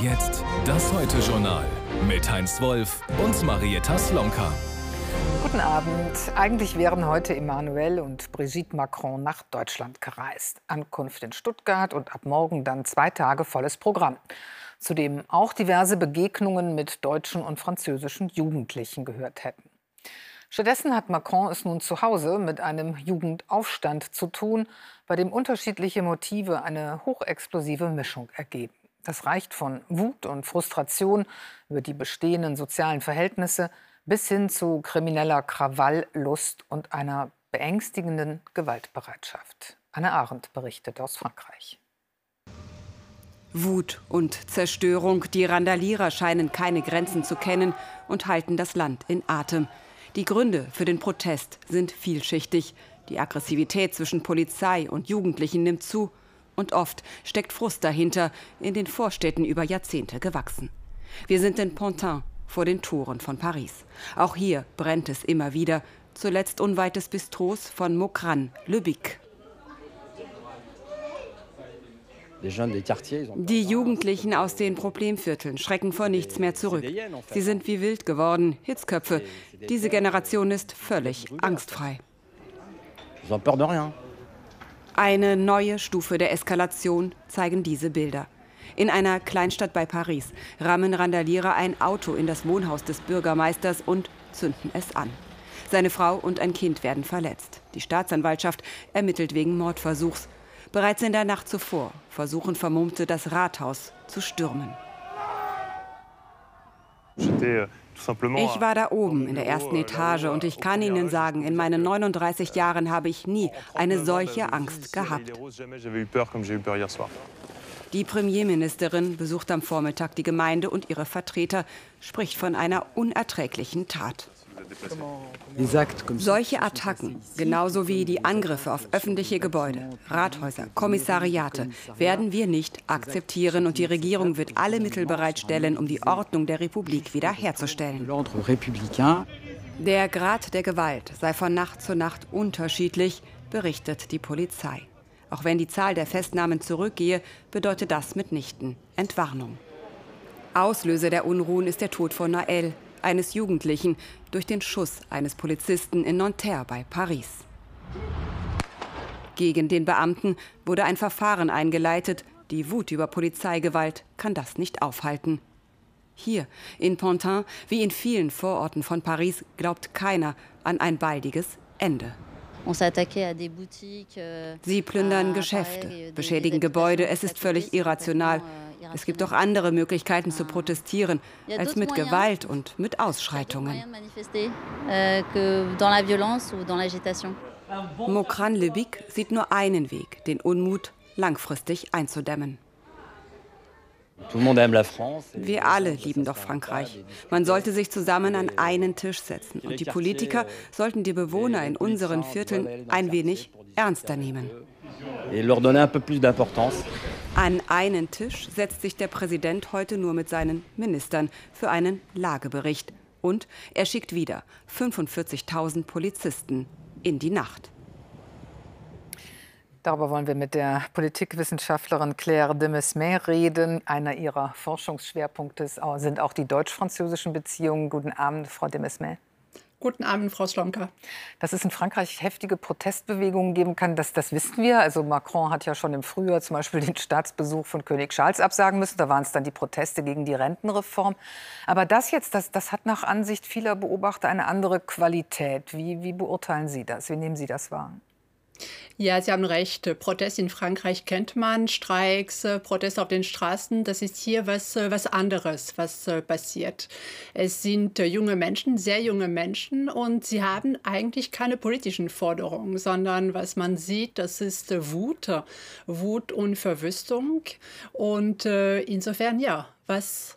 Jetzt das Heute-Journal mit Heinz Wolf und Marietta Slomka. Guten Abend. Eigentlich wären heute Emmanuel und Brigitte Macron nach Deutschland gereist. Ankunft in Stuttgart und ab morgen dann zwei Tage volles Programm. Zudem auch diverse Begegnungen mit deutschen und französischen Jugendlichen gehört hätten. Stattdessen hat Macron es nun zu Hause mit einem Jugendaufstand zu tun, bei dem unterschiedliche Motive eine hochexplosive Mischung ergeben. Das reicht von Wut und Frustration über die bestehenden sozialen Verhältnisse bis hin zu krimineller Krawalllust und einer beängstigenden Gewaltbereitschaft. Anne Arendt berichtet aus Frankreich. Wut und Zerstörung, die Randalierer scheinen keine Grenzen zu kennen und halten das Land in Atem. Die Gründe für den Protest sind vielschichtig. Die Aggressivität zwischen Polizei und Jugendlichen nimmt zu und oft steckt Frust dahinter, in den Vorstädten über Jahrzehnte gewachsen. Wir sind in Pontin, vor den Toren von Paris. Auch hier brennt es immer wieder, zuletzt unweit des Bistros von Mokran, Le Bic. Die Jugendlichen aus den Problemvierteln schrecken vor nichts mehr zurück. Sie sind wie wild geworden, Hitzköpfe. Diese Generation ist völlig angstfrei. Eine neue Stufe der Eskalation zeigen diese Bilder. In einer Kleinstadt bei Paris rammen Randalierer ein Auto in das Wohnhaus des Bürgermeisters und zünden es an. Seine Frau und ein Kind werden verletzt. Die Staatsanwaltschaft ermittelt wegen Mordversuchs. Bereits in der Nacht zuvor versuchen Vermummte das Rathaus zu stürmen. Ich war da oben in der ersten Etage und ich kann Ihnen sagen, in meinen 39 Jahren habe ich nie eine solche Angst gehabt. Die Premierministerin besucht am Vormittag die Gemeinde und ihre Vertreter, spricht von einer unerträglichen Tat. Solche Attacken, genauso wie die Angriffe auf öffentliche Gebäude, Rathäuser, Kommissariate, werden wir nicht akzeptieren und die Regierung wird alle Mittel bereitstellen, um die Ordnung der Republik wiederherzustellen. Der Grad der Gewalt sei von Nacht zu Nacht unterschiedlich, berichtet die Polizei. Auch wenn die Zahl der Festnahmen zurückgehe, bedeutet das mitnichten Entwarnung. Auslöser der Unruhen ist der Tod von Nael, eines Jugendlichen durch den Schuss eines Polizisten in Nanterre bei Paris. Gegen den Beamten wurde ein Verfahren eingeleitet. Die Wut über Polizeigewalt kann das nicht aufhalten. Hier in Pontin, wie in vielen Vororten von Paris, glaubt keiner an ein baldiges Ende. Euh, Sie plündern Geschäfte, beschädigen Gebäude. Es ist völlig irrational. Es gibt auch andere Möglichkeiten zu protestieren, als mit Gewalt und mit Ausschreitungen. Euh, Mokran Lebic sieht nur einen Weg, den Unmut langfristig einzudämmen. Wir alle lieben doch Frankreich. Man sollte sich zusammen an einen Tisch setzen und die Politiker sollten die Bewohner in unseren Vierteln ein wenig ernster nehmen. An einen Tisch setzt sich der Präsident heute nur mit seinen Ministern für einen Lagebericht. Und er schickt wieder 45.000 Polizisten in die Nacht. Darüber wollen wir mit der Politikwissenschaftlerin Claire de Mesmer reden. Einer ihrer Forschungsschwerpunkte sind auch die deutsch-französischen Beziehungen. Guten Abend, Frau de Mesmer. Guten Abend, Frau Slomka. Dass es in Frankreich heftige Protestbewegungen geben kann, das, das wissen wir. Also Macron hat ja schon im Frühjahr zum Beispiel den Staatsbesuch von König Charles absagen müssen. Da waren es dann die Proteste gegen die Rentenreform. Aber das jetzt, das, das hat nach Ansicht vieler Beobachter eine andere Qualität. Wie, wie beurteilen Sie das? Wie nehmen Sie das wahr? Ja, Sie haben recht. Protest in Frankreich kennt man, Streiks, äh, Protest auf den Straßen. Das ist hier was, äh, was anderes, was äh, passiert. Es sind junge Menschen, sehr junge Menschen und sie haben eigentlich keine politischen Forderungen, sondern was man sieht, das ist Wut, Wut und Verwüstung. Und insofern, ja, was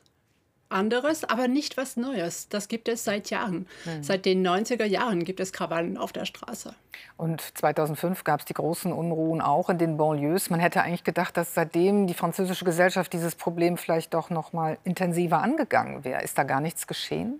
anderes, aber nicht was Neues. Das gibt es seit Jahren. Mhm. Seit den 90er Jahren gibt es Krawallen auf der Straße. Und 2005 gab es die großen Unruhen auch in den Banlieues. Man hätte eigentlich gedacht, dass seitdem die französische Gesellschaft dieses Problem vielleicht doch noch mal intensiver angegangen wäre. Ist da gar nichts geschehen?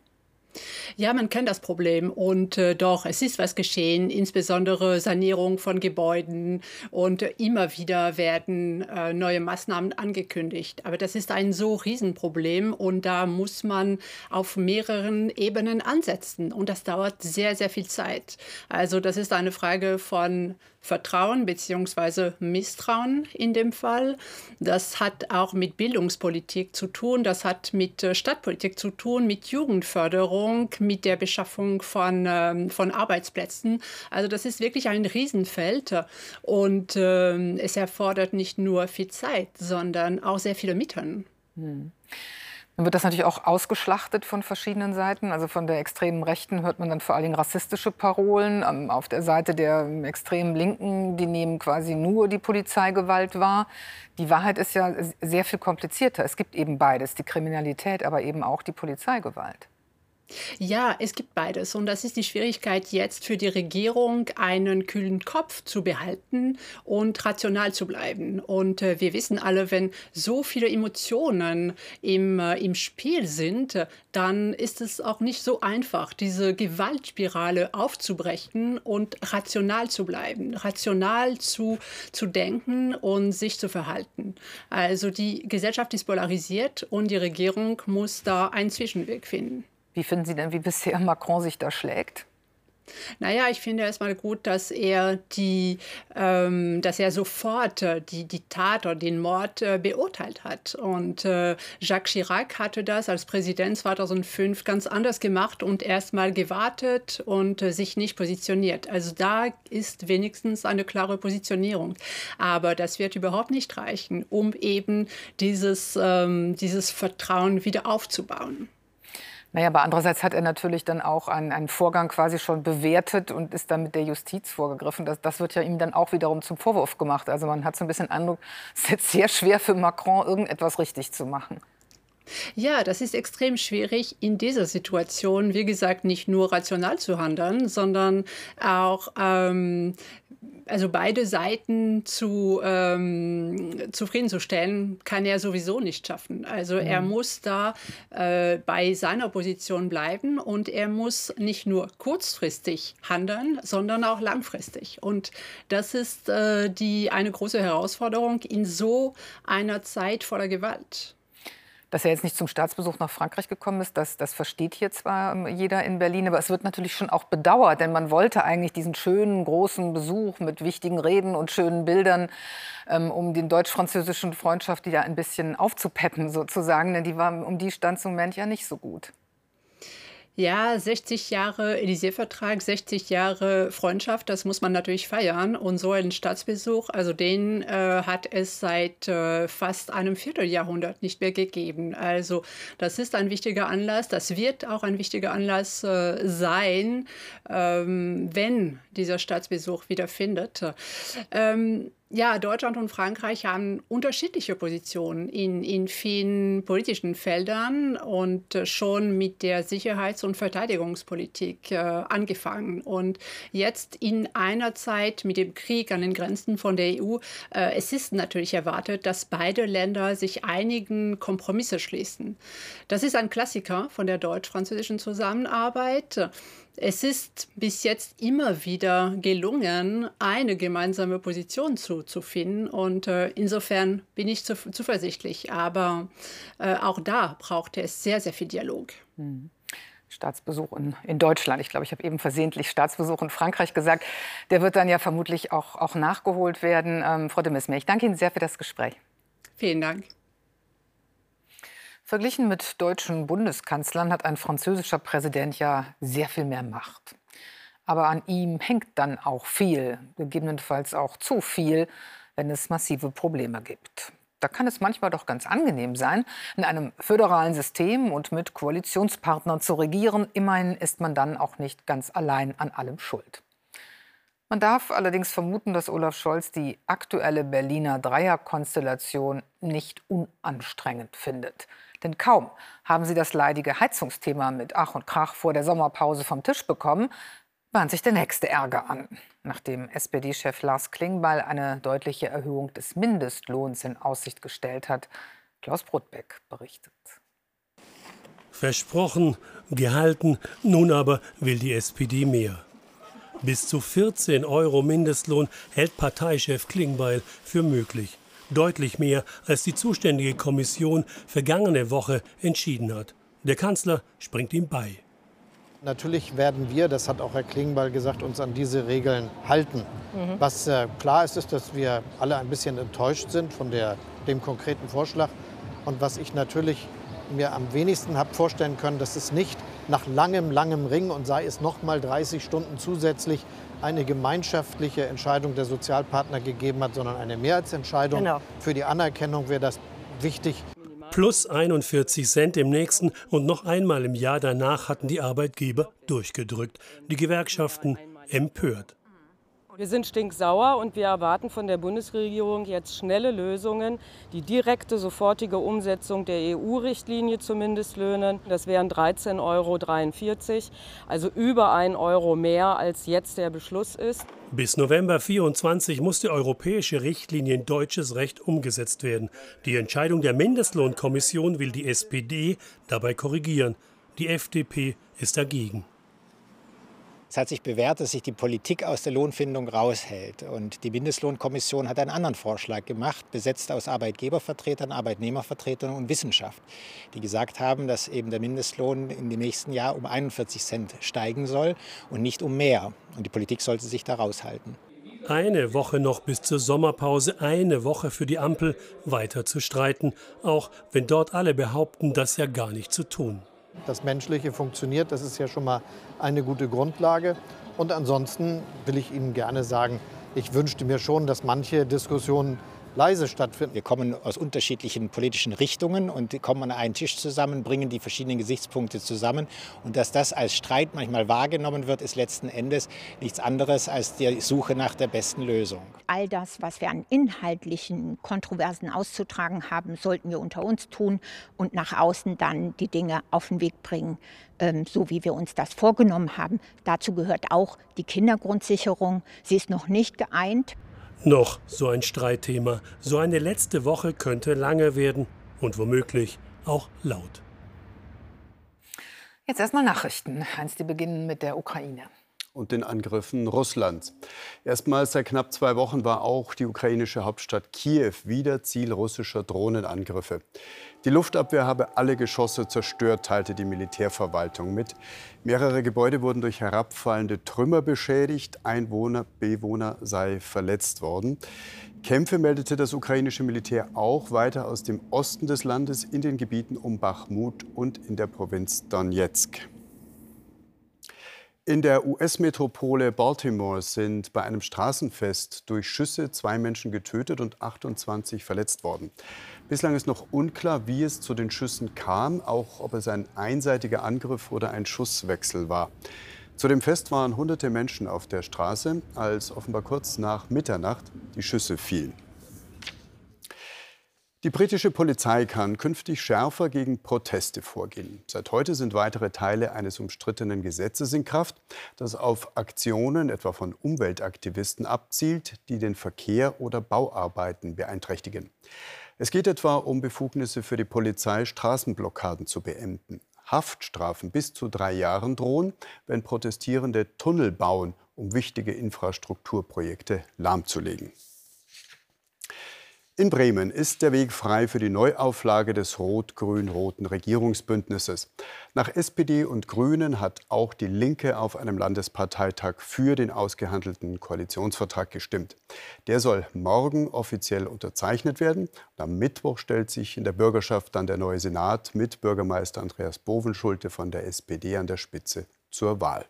Ja, man kennt das Problem und äh, doch, es ist was geschehen, insbesondere Sanierung von Gebäuden und äh, immer wieder werden äh, neue Maßnahmen angekündigt. Aber das ist ein so Riesenproblem und da muss man auf mehreren Ebenen ansetzen und das dauert sehr, sehr viel Zeit. Also das ist eine Frage von Vertrauen bzw. Misstrauen in dem Fall. Das hat auch mit Bildungspolitik zu tun, das hat mit äh, Stadtpolitik zu tun, mit Jugendförderung, mit der Beschaffung von, ähm, von Arbeitsplätzen. Also das ist wirklich ein Riesenfeld und äh, es erfordert nicht nur viel Zeit, sondern auch sehr viele Mittel. Hm. Dann wird das natürlich auch ausgeschlachtet von verschiedenen Seiten. Also von der extremen Rechten hört man dann vor allen Dingen rassistische Parolen. Ähm, auf der Seite der extremen Linken, die nehmen quasi nur die Polizeigewalt wahr. Die Wahrheit ist ja sehr viel komplizierter. Es gibt eben beides, die Kriminalität, aber eben auch die Polizeigewalt. Ja, es gibt beides. Und das ist die Schwierigkeit jetzt für die Regierung, einen kühlen Kopf zu behalten und rational zu bleiben. Und äh, wir wissen alle, wenn so viele Emotionen im, äh, im Spiel sind, dann ist es auch nicht so einfach, diese Gewaltspirale aufzubrechen und rational zu bleiben, rational zu, zu denken und sich zu verhalten. Also die Gesellschaft ist polarisiert und die Regierung muss da einen Zwischenweg finden. Wie finden Sie denn, wie bisher Macron sich da schlägt? Naja, ich finde erstmal gut, dass er die, ähm, dass er sofort äh, die, die Tat oder den Mord äh, beurteilt hat. Und äh, Jacques Chirac hatte das als Präsident 2005 ganz anders gemacht und erstmal gewartet und äh, sich nicht positioniert. Also da ist wenigstens eine klare Positionierung. Aber das wird überhaupt nicht reichen, um eben dieses, ähm, dieses Vertrauen wieder aufzubauen. Naja, aber andererseits hat er natürlich dann auch einen, einen Vorgang quasi schon bewertet und ist dann mit der Justiz vorgegriffen. Das, das wird ja ihm dann auch wiederum zum Vorwurf gemacht. Also man hat so ein bisschen Eindruck, es ist jetzt sehr schwer für Macron, irgendetwas richtig zu machen. Ja, das ist extrem schwierig in dieser Situation, wie gesagt, nicht nur rational zu handeln, sondern auch ähm, also beide Seiten zu, ähm, zufriedenzustellen, kann er sowieso nicht schaffen. Also mhm. er muss da äh, bei seiner Position bleiben und er muss nicht nur kurzfristig handeln, sondern auch langfristig. Und das ist äh, die, eine große Herausforderung in so einer Zeit voller Gewalt. Dass er jetzt nicht zum Staatsbesuch nach Frankreich gekommen ist, das, das versteht hier zwar ähm, jeder in Berlin, aber es wird natürlich schon auch bedauert, denn man wollte eigentlich diesen schönen, großen Besuch mit wichtigen Reden und schönen Bildern, ähm, um den deutsch-französischen Freundschaft wieder ein bisschen aufzupeppen sozusagen, denn die war, um die stand zum Moment ja nicht so gut. Ja, 60 Jahre Élysée-Vertrag, 60 Jahre Freundschaft, das muss man natürlich feiern. Und so einen Staatsbesuch, also den äh, hat es seit äh, fast einem Vierteljahrhundert nicht mehr gegeben. Also das ist ein wichtiger Anlass, das wird auch ein wichtiger Anlass äh, sein, ähm, wenn dieser Staatsbesuch wieder findet. Ähm, ja, Deutschland und Frankreich haben unterschiedliche Positionen in, in vielen politischen Feldern und äh, schon mit der Sicherheits- und Verteidigungspolitik äh, angefangen. Und jetzt in einer Zeit mit dem Krieg an den Grenzen von der EU, äh, es ist natürlich erwartet, dass beide Länder sich einigen Kompromisse schließen. Das ist ein Klassiker von der deutsch-französischen Zusammenarbeit. Es ist bis jetzt immer wieder gelungen, eine gemeinsame Position zu, zu finden. Und äh, insofern bin ich zu, zuversichtlich. Aber äh, auch da braucht es sehr, sehr viel Dialog. Mhm. Staatsbesuch in, in, Deutschland. Ich glaube, ich habe eben versehentlich Staatsbesuch in Frankreich gesagt. Der wird dann ja vermutlich auch, auch nachgeholt werden. Ähm, Frau de Messmer, ich danke Ihnen sehr für das Gespräch. Vielen Dank. Verglichen mit deutschen Bundeskanzlern hat ein französischer Präsident ja sehr viel mehr Macht. Aber an ihm hängt dann auch viel, gegebenenfalls auch zu viel, wenn es massive Probleme gibt. Da kann es manchmal doch ganz angenehm sein, in einem föderalen System und mit Koalitionspartnern zu regieren. Immerhin ist man dann auch nicht ganz allein an allem schuld. Man darf allerdings vermuten, dass Olaf Scholz die aktuelle Berliner Dreierkonstellation nicht unanstrengend findet. Denn kaum haben sie das leidige Heizungsthema mit Ach und Krach vor der Sommerpause vom Tisch bekommen, bahnt sich der nächste Ärger an. Nachdem SPD-Chef Lars Klingbeil eine deutliche Erhöhung des Mindestlohns in Aussicht gestellt hat. Klaus Brotbeck berichtet. Versprochen, gehalten, nun aber will die SPD mehr. Bis zu 14 Euro Mindestlohn hält Parteichef Klingbeil für möglich. Deutlich mehr, als die zuständige Kommission vergangene Woche entschieden hat. Der Kanzler springt ihm bei. Natürlich werden wir, das hat auch Herr Klingbeil gesagt, uns an diese Regeln halten. Mhm. Was äh, klar ist, ist, dass wir alle ein bisschen enttäuscht sind von der, dem konkreten Vorschlag. Und was ich natürlich mir am wenigsten habe vorstellen können, dass es nicht nach langem, langem Ring und sei es noch mal 30 Stunden zusätzlich eine gemeinschaftliche Entscheidung der Sozialpartner gegeben hat, sondern eine Mehrheitsentscheidung. Genau. Für die Anerkennung wäre das wichtig. Plus 41 Cent im nächsten und noch einmal im Jahr danach hatten die Arbeitgeber durchgedrückt. Die Gewerkschaften empört. Wir sind stinksauer und wir erwarten von der Bundesregierung jetzt schnelle Lösungen, die direkte, sofortige Umsetzung der EU-Richtlinie zu Mindestlöhnen. Das wären 13,43 Euro, also über 1 Euro mehr, als jetzt der Beschluss ist. Bis November 24 muss die europäische Richtlinie in deutsches Recht umgesetzt werden. Die Entscheidung der Mindestlohnkommission will die SPD dabei korrigieren. Die FDP ist dagegen. Es hat sich bewährt, dass sich die Politik aus der Lohnfindung raushält. Und die Mindestlohnkommission hat einen anderen Vorschlag gemacht, besetzt aus Arbeitgebervertretern, Arbeitnehmervertretern und Wissenschaft, die gesagt haben, dass eben der Mindestlohn in dem nächsten Jahr um 41 Cent steigen soll und nicht um mehr. Und die Politik sollte sich da raushalten. Eine Woche noch bis zur Sommerpause, eine Woche für die Ampel weiter zu streiten, auch wenn dort alle behaupten, das ja gar nicht zu tun. Das Menschliche funktioniert, das ist ja schon mal eine gute Grundlage. Und ansonsten will ich Ihnen gerne sagen, ich wünschte mir schon, dass manche Diskussionen leise stattfinden. Wir kommen aus unterschiedlichen politischen Richtungen und kommen an einen Tisch zusammen, bringen die verschiedenen Gesichtspunkte zusammen. Und dass das als Streit manchmal wahrgenommen wird, ist letzten Endes nichts anderes als die Suche nach der besten Lösung. All das, was wir an inhaltlichen Kontroversen auszutragen haben, sollten wir unter uns tun und nach außen dann die Dinge auf den Weg bringen, ähm, so wie wir uns das vorgenommen haben. Dazu gehört auch die Kindergrundsicherung. Sie ist noch nicht geeint. Noch so ein Streitthema. So eine letzte Woche könnte lange werden und womöglich auch laut. Jetzt erstmal Nachrichten. Heinz, die beginnen mit der Ukraine und den Angriffen Russlands. Erstmals seit knapp zwei Wochen war auch die ukrainische Hauptstadt Kiew wieder Ziel russischer Drohnenangriffe. Die Luftabwehr habe alle Geschosse zerstört, teilte die Militärverwaltung mit. Mehrere Gebäude wurden durch herabfallende Trümmer beschädigt. Ein Wohner, Bewohner sei verletzt worden. Kämpfe meldete das ukrainische Militär auch weiter aus dem Osten des Landes in den Gebieten um Bachmut und in der Provinz Donetsk. In der US-Metropole Baltimore sind bei einem Straßenfest durch Schüsse zwei Menschen getötet und 28 verletzt worden. Bislang ist noch unklar, wie es zu den Schüssen kam, auch ob es ein einseitiger Angriff oder ein Schusswechsel war. Zu dem Fest waren hunderte Menschen auf der Straße, als offenbar kurz nach Mitternacht die Schüsse fielen. Die britische Polizei kann künftig schärfer gegen Proteste vorgehen. Seit heute sind weitere Teile eines umstrittenen Gesetzes in Kraft, das auf Aktionen etwa von Umweltaktivisten abzielt, die den Verkehr oder Bauarbeiten beeinträchtigen. Es geht etwa um Befugnisse für die Polizei, Straßenblockaden zu beenden. Haftstrafen bis zu drei Jahren drohen, wenn Protestierende Tunnel bauen, um wichtige Infrastrukturprojekte lahmzulegen. In Bremen ist der Weg frei für die Neuauflage des rot-grün-roten Regierungsbündnisses. Nach SPD und Grünen hat auch die Linke auf einem Landesparteitag für den ausgehandelten Koalitionsvertrag gestimmt. Der soll morgen offiziell unterzeichnet werden. am Mittwoch stellt sich in der Bürgerschaft dann der neue Senat mit Bürgermeister Andreas Bovenschulte von der SPD an der Spitze zur Wahl.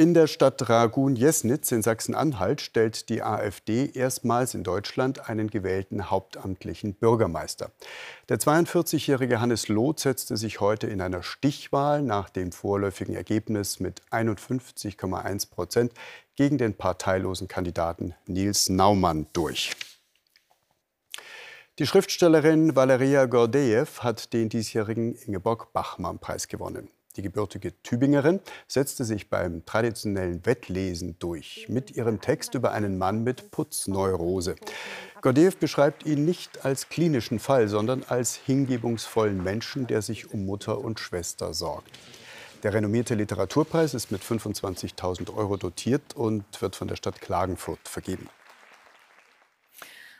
In der Stadt Ragun-Jesnitz in Sachsen-Anhalt stellt die AfD erstmals in Deutschland einen gewählten hauptamtlichen Bürgermeister. Der 42-jährige Hannes Loth setzte sich heute in einer Stichwahl nach dem vorläufigen Ergebnis mit 51,1 Prozent gegen den parteilosen Kandidaten Nils Naumann durch. Die Schriftstellerin Valeria Gordejew hat den diesjährigen Ingeborg Bachmann-Preis gewonnen. Die gebürtige Tübingerin setzte sich beim traditionellen Wettlesen durch mit ihrem Text über einen Mann mit Putzneurose. Gordeev beschreibt ihn nicht als klinischen Fall, sondern als hingebungsvollen Menschen, der sich um Mutter und Schwester sorgt. Der renommierte Literaturpreis ist mit 25.000 Euro dotiert und wird von der Stadt Klagenfurt vergeben.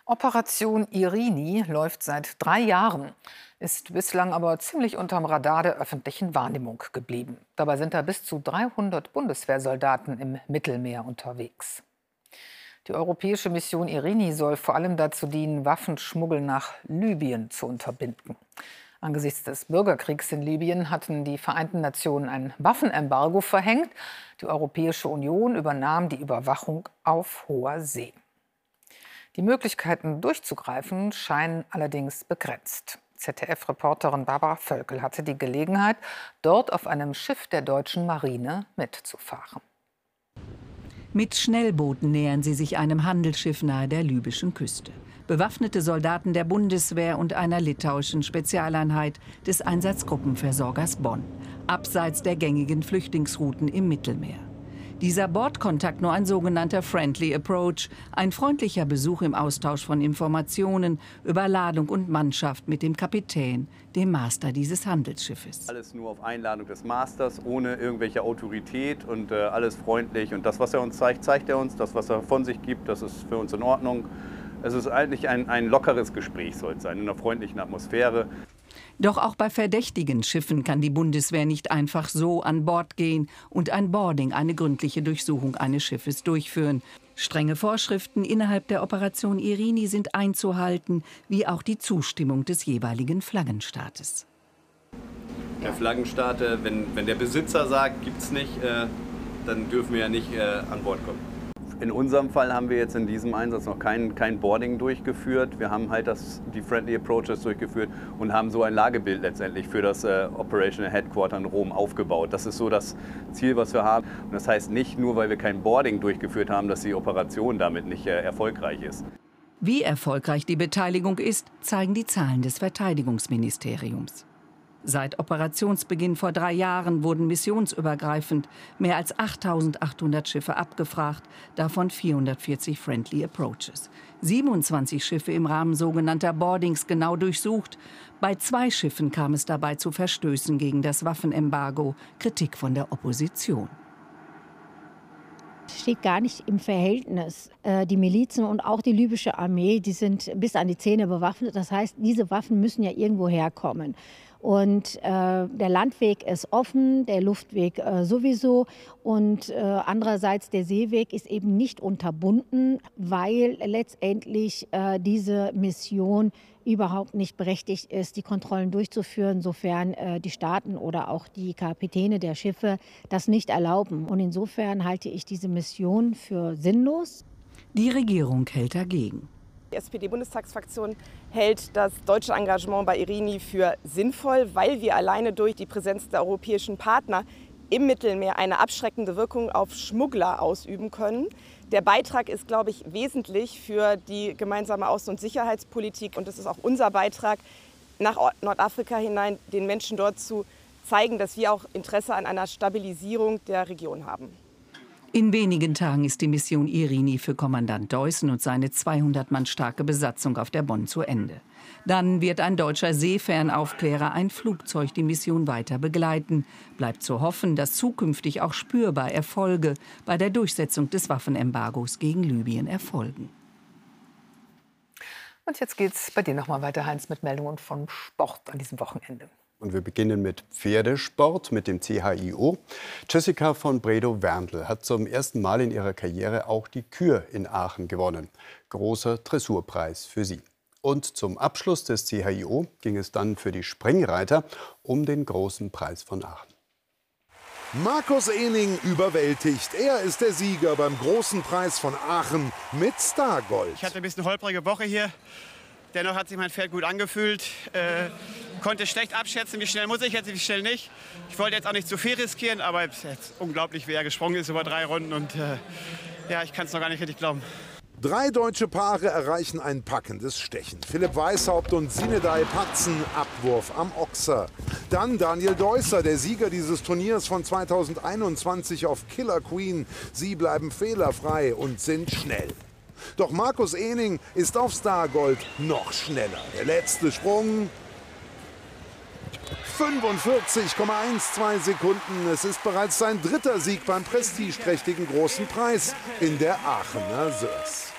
Operation Irini läuft seit drei Jahren, ist bislang aber ziemlich unterm Radar der öffentlichen Wahrnehmung geblieben. Dabei sind da bis zu 300 Bundeswehrsoldaten im Mittelmeer unterwegs. Die europäische Mission Irini soll vor allem dazu dienen, Waffenschmuggel nach Libyen zu unterbinden. Angesichts des Bürgerkriegs in Libyen hatten die Vereinten Nationen ein Waffenembargo verhängt. Die Europäische Union übernahm die Überwachung auf hoher See. Die Möglichkeiten durchzugreifen scheinen allerdings begrenzt. ZDF-Reporterin Barbara Völkel hatte die Gelegenheit, dort auf einem Schiff der deutschen Marine mitzufahren. Mit Schnellbooten nähern sie sich einem Handelsschiff nahe der libyschen Küste. Bewaffnete Soldaten der Bundeswehr und einer litauischen Spezialeinheit des Einsatzgruppenversorgers Bonn, abseits der gängigen Flüchtlingsrouten im Mittelmeer. Dieser Bordkontakt nur ein sogenannter Friendly Approach, ein freundlicher Besuch im Austausch von Informationen über Ladung und Mannschaft mit dem Kapitän, dem Master dieses Handelsschiffes. Alles nur auf Einladung des Masters, ohne irgendwelche Autorität und äh, alles freundlich. Und das, was er uns zeigt, zeigt er uns. Das, was er von sich gibt, das ist für uns in Ordnung. Es ist eigentlich ein, ein lockeres Gespräch, soll es sein, in einer freundlichen Atmosphäre. Doch auch bei verdächtigen Schiffen kann die Bundeswehr nicht einfach so an Bord gehen und ein Boarding, eine gründliche Durchsuchung eines Schiffes durchführen. Strenge Vorschriften innerhalb der Operation Irini sind einzuhalten, wie auch die Zustimmung des jeweiligen Flaggenstaates. Der Flaggenstaat, wenn, wenn der Besitzer sagt, gibt es nicht, äh, dann dürfen wir ja nicht äh, an Bord kommen. In unserem Fall haben wir jetzt in diesem Einsatz noch kein, kein Boarding durchgeführt. Wir haben halt das, die Friendly Approaches durchgeführt und haben so ein Lagebild letztendlich für das äh, Operational Headquarter in Rom aufgebaut. Das ist so das Ziel, was wir haben. Und das heißt nicht nur, weil wir kein Boarding durchgeführt haben, dass die Operation damit nicht äh, erfolgreich ist. Wie erfolgreich die Beteiligung ist, zeigen die Zahlen des Verteidigungsministeriums. Seit Operationsbeginn vor drei Jahren wurden missionsübergreifend mehr als 8.800 Schiffe abgefragt, davon 440 Friendly Approaches. 27 Schiffe im Rahmen sogenannter Boardings genau durchsucht. Bei zwei Schiffen kam es dabei zu Verstößen gegen das Waffenembargo, Kritik von der Opposition steht gar nicht im Verhältnis. Äh, die Milizen und auch die libysche Armee, die sind bis an die Zähne bewaffnet. Das heißt, diese Waffen müssen ja irgendwo herkommen. Und äh, der Landweg ist offen, der Luftweg äh, sowieso. Und äh, andererseits der Seeweg ist eben nicht unterbunden, weil letztendlich äh, diese Mission überhaupt nicht berechtigt ist, die Kontrollen durchzuführen, sofern äh, die Staaten oder auch die Kapitäne der Schiffe das nicht erlauben. Und insofern halte ich diese Mission für sinnlos. Die Regierung hält dagegen. Die SPD-Bundestagsfraktion hält das deutsche Engagement bei Irini für sinnvoll, weil wir alleine durch die Präsenz der europäischen Partner im Mittelmeer eine abschreckende Wirkung auf Schmuggler ausüben können. Der Beitrag ist, glaube ich, wesentlich für die gemeinsame Außen- und Sicherheitspolitik. Und es ist auch unser Beitrag nach Nordafrika hinein, den Menschen dort zu zeigen, dass wir auch Interesse an einer Stabilisierung der Region haben. In wenigen Tagen ist die Mission Irini für Kommandant Deussen und seine 200 Mann starke Besatzung auf der Bonn zu Ende. Dann wird ein deutscher Seefernaufklärer ein Flugzeug die Mission weiter begleiten. Bleibt zu hoffen, dass zukünftig auch spürbar Erfolge bei der Durchsetzung des Waffenembargos gegen Libyen erfolgen. Und jetzt geht's bei dir noch mal weiter, Heinz, mit Meldungen vom Sport an diesem Wochenende. Und wir beginnen mit Pferdesport, mit dem CHIO. Jessica von Bredow-Werndl hat zum ersten Mal in ihrer Karriere auch die Kür in Aachen gewonnen. Großer Dressurpreis für sie. Und zum Abschluss des CHIO ging es dann für die Springreiter um den großen Preis von Aachen. Markus Ening überwältigt. Er ist der Sieger beim großen Preis von Aachen mit Stargold. Ich hatte ein bisschen holprige Woche hier. Dennoch hat sich mein Pferd gut angefühlt. Äh, konnte schlecht abschätzen, wie schnell muss ich jetzt, wie schnell nicht. Ich wollte jetzt auch nicht zu viel riskieren, aber es ist unglaublich, wie er gesprungen ist über drei Runden. Und äh, ja, ich kann es noch gar nicht richtig glauben. Drei deutsche Paare erreichen ein packendes Stechen. Philipp Weishaupt und Sinedai Patzen, Abwurf am Ochser. Dann Daniel Deusser, der Sieger dieses Turniers von 2021 auf Killer Queen. Sie bleiben fehlerfrei und sind schnell. Doch Markus Ening ist auf Stargold noch schneller. Der letzte Sprung 45,12 Sekunden. Es ist bereits sein dritter Sieg beim prestigeträchtigen Großen Preis in der Aachener Sörs.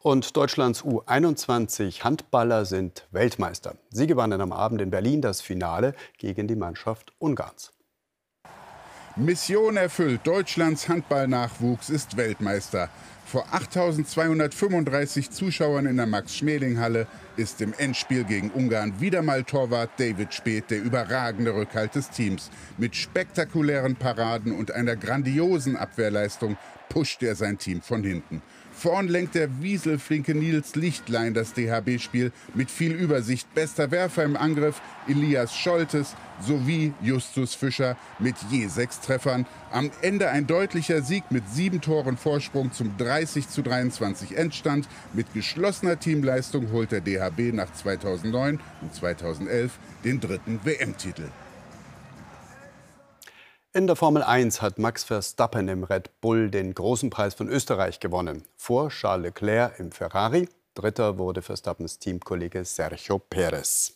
Und Deutschlands U21 Handballer sind Weltmeister. Sie gewannen am Abend in Berlin das Finale gegen die Mannschaft Ungarns. Mission erfüllt. Deutschlands Handballnachwuchs ist Weltmeister. Vor 8235 Zuschauern in der Max-Schmeling-Halle ist im Endspiel gegen Ungarn wieder mal Torwart David Speth der überragende Rückhalt des Teams. Mit spektakulären Paraden und einer grandiosen Abwehrleistung pusht er sein Team von hinten. Vorn lenkt der wieselflinke Nils Lichtlein das DHB-Spiel mit viel Übersicht. Bester Werfer im Angriff Elias Scholtes sowie Justus Fischer mit je sechs Treffern. Am Ende ein deutlicher Sieg mit sieben Toren Vorsprung zum 30 zu 23 Endstand. Mit geschlossener Teamleistung holt der DHB nach 2009 und 2011 den dritten WM-Titel. In der Formel 1 hat Max Verstappen im Red Bull den großen Preis von Österreich gewonnen. Vor Charles Leclerc im Ferrari. Dritter wurde Verstappens Teamkollege Sergio Perez.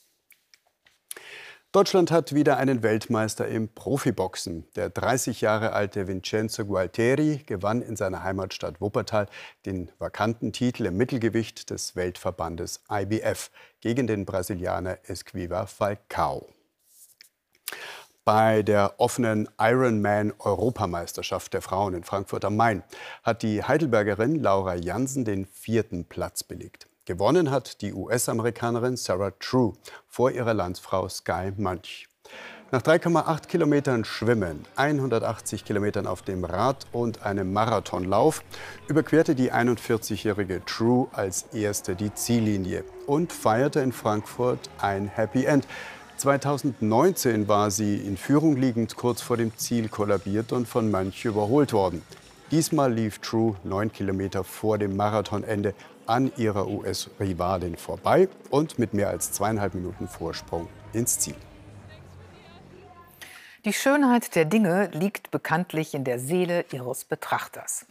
Deutschland hat wieder einen Weltmeister im Profiboxen. Der 30 Jahre alte Vincenzo Gualteri gewann in seiner Heimatstadt Wuppertal den vakanten Titel im Mittelgewicht des Weltverbandes IBF gegen den Brasilianer Esquiva Falcao. Bei der offenen Ironman-Europameisterschaft der Frauen in Frankfurt am Main hat die Heidelbergerin Laura Jansen den vierten Platz belegt. Gewonnen hat die US-Amerikanerin Sarah True vor ihrer Landsfrau Sky Munch. Nach 3,8 Kilometern Schwimmen, 180 Kilometern auf dem Rad und einem Marathonlauf überquerte die 41-jährige True als erste die Ziellinie und feierte in Frankfurt ein Happy End. 2019 war sie in Führung liegend kurz vor dem Ziel kollabiert und von Mönch überholt worden. Diesmal lief True neun Kilometer vor dem Marathonende an ihrer US-Rivalin vorbei und mit mehr als zweieinhalb Minuten Vorsprung ins Ziel. Die Schönheit der Dinge liegt bekanntlich in der Seele ihres Betrachters.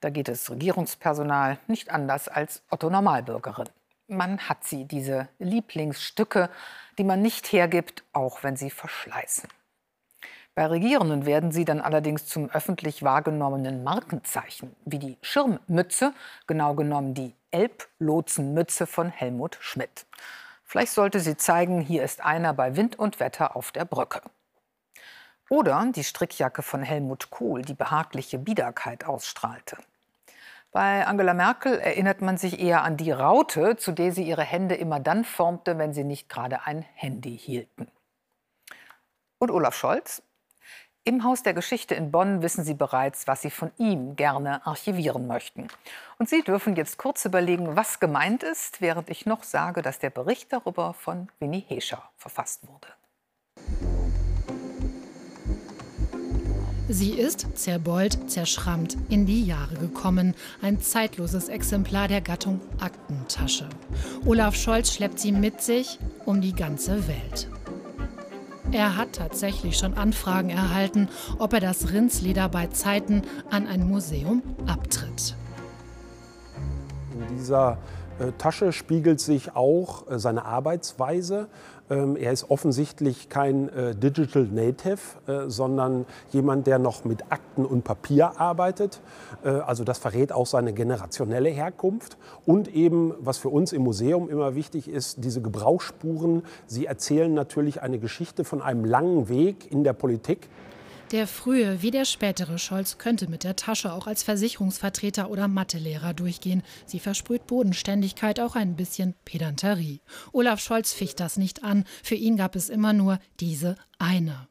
Da geht es Regierungspersonal nicht anders als Otto Normalbürgerin. Man hat sie, diese Lieblingsstücke, die man nicht hergibt, auch wenn sie verschleißen. Bei Regierenden werden sie dann allerdings zum öffentlich wahrgenommenen Markenzeichen, wie die Schirmmütze, genau genommen die Elblotsenmütze von Helmut Schmidt. Vielleicht sollte sie zeigen, hier ist einer bei Wind und Wetter auf der Brücke. Oder die Strickjacke von Helmut Kohl, die behagliche Biederkeit ausstrahlte. Bei Angela Merkel erinnert man sich eher an die Raute, zu der sie ihre Hände immer dann formte, wenn sie nicht gerade ein Handy hielten. Und Olaf Scholz? Im Haus der Geschichte in Bonn wissen Sie bereits, was Sie von ihm gerne archivieren möchten. Und Sie dürfen jetzt kurz überlegen, was gemeint ist, während ich noch sage, dass der Bericht darüber von Winnie Hescher verfasst wurde. Sie ist zerbeult, zerschrammt in die Jahre gekommen. Ein zeitloses Exemplar der Gattung Aktentasche. Olaf Scholz schleppt sie mit sich um die ganze Welt. Er hat tatsächlich schon Anfragen erhalten, ob er das Rindsleder bei Zeiten an ein Museum abtritt. In dieser Tasche spiegelt sich auch äh, seine Arbeitsweise. Ähm, er ist offensichtlich kein äh, Digital Native, sondern jemand, der noch mit Akten und Papier arbeitet. Also das verrät auch seine generationelle Herkunft. Und eben, was für uns im Museum immer wichtig ist, diese Gebrauchsspuren. Sie erzählen natürlich eine Geschichte von einem langen Weg in der Politik. Der frühe wie der spätere Scholz könnte mit der Tasche auch als Versicherungsvertreter oder Mathelehrer durchgehen. Sie versprüht Bodenständigkeit, auch ein bisschen Pedanterie. Olaf Scholz ficht das nicht an. Für ihn gab es immer nur diese eine.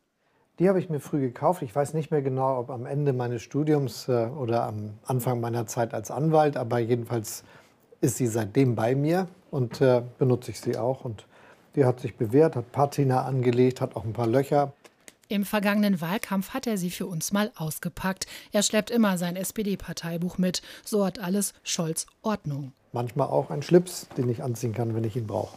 Die habe ich mir früh gekauft. Ich weiß nicht mehr genau, ob am Ende meines Studiums äh, oder am Anfang meiner Zeit als Anwalt, aber jedenfalls ist sie seitdem bei mir und äh, benutze ich sie auch. Und die hat sich bewährt, hat Patina angelegt, hat auch ein paar Löcher. Im vergangenen Wahlkampf hat er sie für uns mal ausgepackt. Er schleppt immer sein SPD-Parteibuch mit. So hat alles Scholz Ordnung. Manchmal auch ein Schlips, den ich anziehen kann, wenn ich ihn brauche.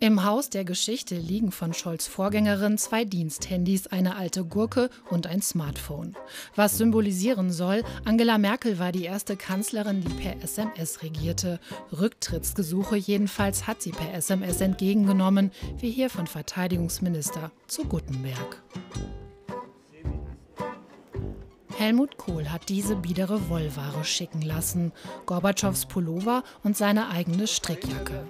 Im Haus der Geschichte liegen von Scholz Vorgängerin zwei Diensthandys, eine alte Gurke und ein Smartphone. Was symbolisieren soll, Angela Merkel war die erste Kanzlerin, die per SMS regierte. Rücktrittsgesuche jedenfalls hat sie per SMS entgegengenommen, wie hier von Verteidigungsminister zu Guttenberg. Helmut Kohl hat diese biedere Wollware schicken lassen, Gorbatschows Pullover und seine eigene Strickjacke.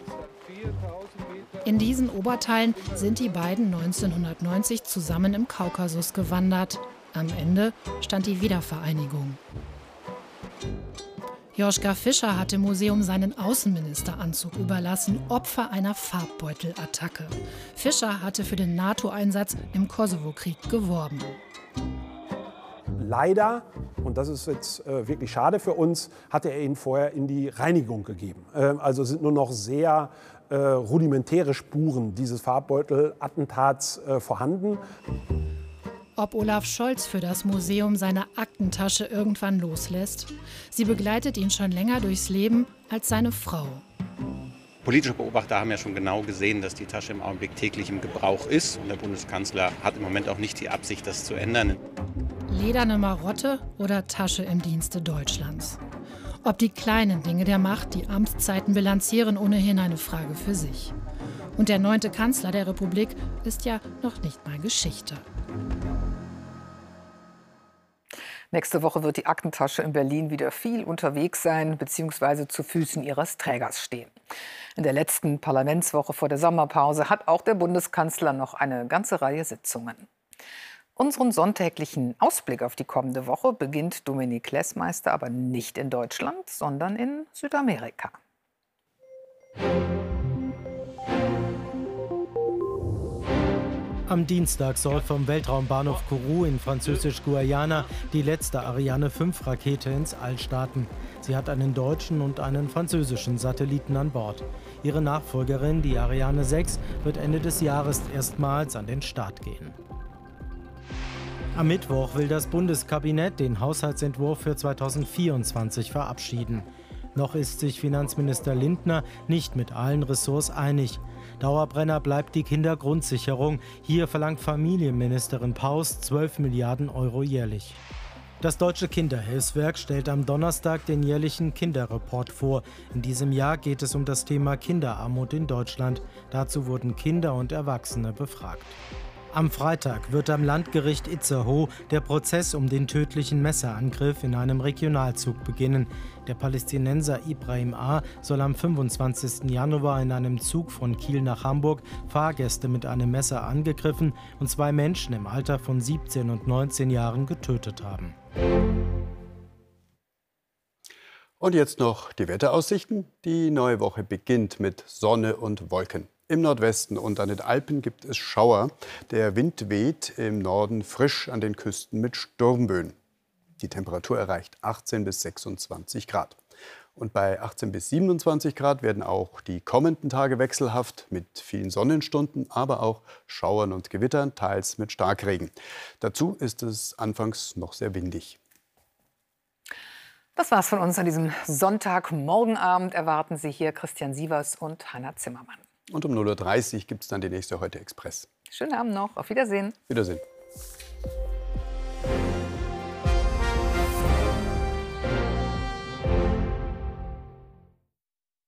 In diesen Oberteilen sind die beiden 1990 zusammen im Kaukasus gewandert. Am Ende stand die Wiedervereinigung. Joschka Fischer hat im Museum seinen Außenministeranzug überlassen, Opfer einer Farbbeutelattacke. Fischer hatte für den NATO-Einsatz im Kosovo-Krieg geworben. Leider, und das ist jetzt äh, wirklich schade für uns, hatte er ihn vorher in die Reinigung gegeben. Äh, also sind nur noch sehr äh, rudimentäre Spuren dieses Farbbeutel-Attentats äh, vorhanden. Ob Olaf Scholz für das Museum seine Aktentasche irgendwann loslässt? Sie begleitet ihn schon länger durchs Leben als seine Frau. Politische Beobachter haben ja schon genau gesehen, dass die Tasche im Augenblick täglich im Gebrauch ist. Und der Bundeskanzler hat im Moment auch nicht die Absicht, das zu ändern. Lederne Marotte oder Tasche im Dienste Deutschlands? Ob die kleinen Dinge der Macht die Amtszeiten bilanzieren, ohnehin eine Frage für sich. Und der neunte Kanzler der Republik ist ja noch nicht mal Geschichte. Nächste Woche wird die Aktentasche in Berlin wieder viel unterwegs sein bzw. zu Füßen ihres Trägers stehen. In der letzten Parlamentswoche vor der Sommerpause hat auch der Bundeskanzler noch eine ganze Reihe Sitzungen. Unseren sonntäglichen Ausblick auf die kommende Woche beginnt Dominik Lessmeister aber nicht in Deutschland, sondern in Südamerika. Am Dienstag soll vom Weltraumbahnhof Kourou in französisch-Guayana die letzte Ariane 5-Rakete ins All starten. Sie hat einen deutschen und einen französischen Satelliten an Bord. Ihre Nachfolgerin, die Ariane 6, wird Ende des Jahres erstmals an den Start gehen. Am Mittwoch will das Bundeskabinett den Haushaltsentwurf für 2024 verabschieden. Noch ist sich Finanzminister Lindner nicht mit allen Ressorts einig. Dauerbrenner bleibt die Kindergrundsicherung. Hier verlangt Familienministerin Paus 12 Milliarden Euro jährlich. Das Deutsche Kinderhilfswerk stellt am Donnerstag den jährlichen Kinderreport vor. In diesem Jahr geht es um das Thema Kinderarmut in Deutschland. Dazu wurden Kinder und Erwachsene befragt. Am Freitag wird am Landgericht Itzehoe der Prozess um den tödlichen Messerangriff in einem Regionalzug beginnen. Der Palästinenser Ibrahim A. soll am 25. Januar in einem Zug von Kiel nach Hamburg Fahrgäste mit einem Messer angegriffen und zwei Menschen im Alter von 17 und 19 Jahren getötet haben. Und jetzt noch die Wetteraussichten. Die neue Woche beginnt mit Sonne und Wolken. Im Nordwesten und an den Alpen gibt es Schauer. Der Wind weht im Norden frisch an den Küsten mit Sturmböen. Die Temperatur erreicht 18 bis 26 Grad. Und bei 18 bis 27 Grad werden auch die kommenden Tage wechselhaft mit vielen Sonnenstunden, aber auch Schauern und Gewittern, teils mit Starkregen. Dazu ist es anfangs noch sehr windig. Das war's von uns an diesem Sonntagmorgenabend. Erwarten Sie hier Christian Sievers und Hanna Zimmermann. Und um 0.30 Uhr gibt es dann die nächste Heute Express. Schönen Abend noch. Auf Wiedersehen. Wiedersehen.